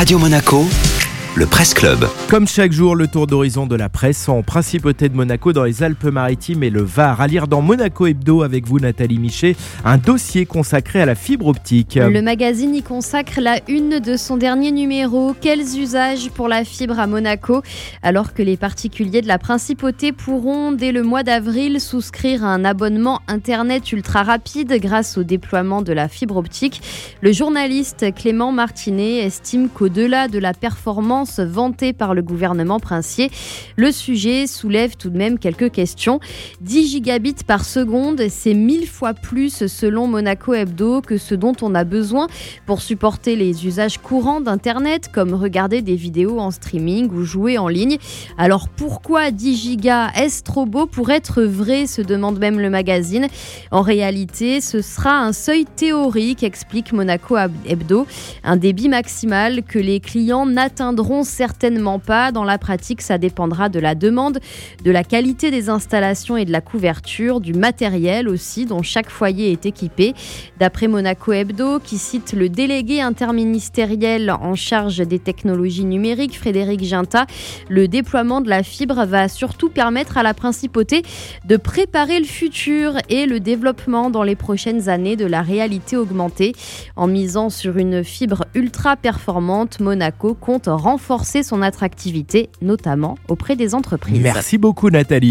Radio Monaco, le Presse Club. Comme chaque jour, le tour d'horizon de la presse en principauté de Monaco dans les Alpes-Maritimes et le Var. À lire dans Monaco Hebdo avec vous, Nathalie Michet, un dossier consacré à la fibre optique. Le magazine y consacre la une de son dernier numéro. Quels usages pour la fibre à Monaco Alors que les particuliers de la principauté pourront, dès le mois d'avril, souscrire un abonnement Internet ultra rapide grâce au déploiement de la fibre optique, le journaliste Clément Martinet estime qu'au-delà de la performance vantée par le gouvernement princier. Le sujet soulève tout de même quelques questions. 10 gigabits par seconde, c'est mille fois plus selon Monaco Hebdo que ce dont on a besoin pour supporter les usages courants d'Internet comme regarder des vidéos en streaming ou jouer en ligne. Alors pourquoi 10 gigas? Est-ce trop beau pour être vrai? se demande même le magazine. En réalité, ce sera un seuil théorique, explique Monaco Hebdo, un débit maximal que les clients n'atteindront certainement pas. Dans la pratique, ça dépendra de la demande, de la qualité des installations et de la couverture, du matériel aussi dont chaque foyer est équipé. D'après Monaco Hebdo, qui cite le délégué interministériel en charge des technologies numériques, Frédéric Ginta, le déploiement de la fibre va surtout permettre à la principauté de préparer le futur et le développement dans les prochaines années de la réalité augmentée. En misant sur une fibre ultra performante, Monaco compte renforcer renforcer son attractivité, notamment auprès des entreprises. Merci beaucoup Nathalie.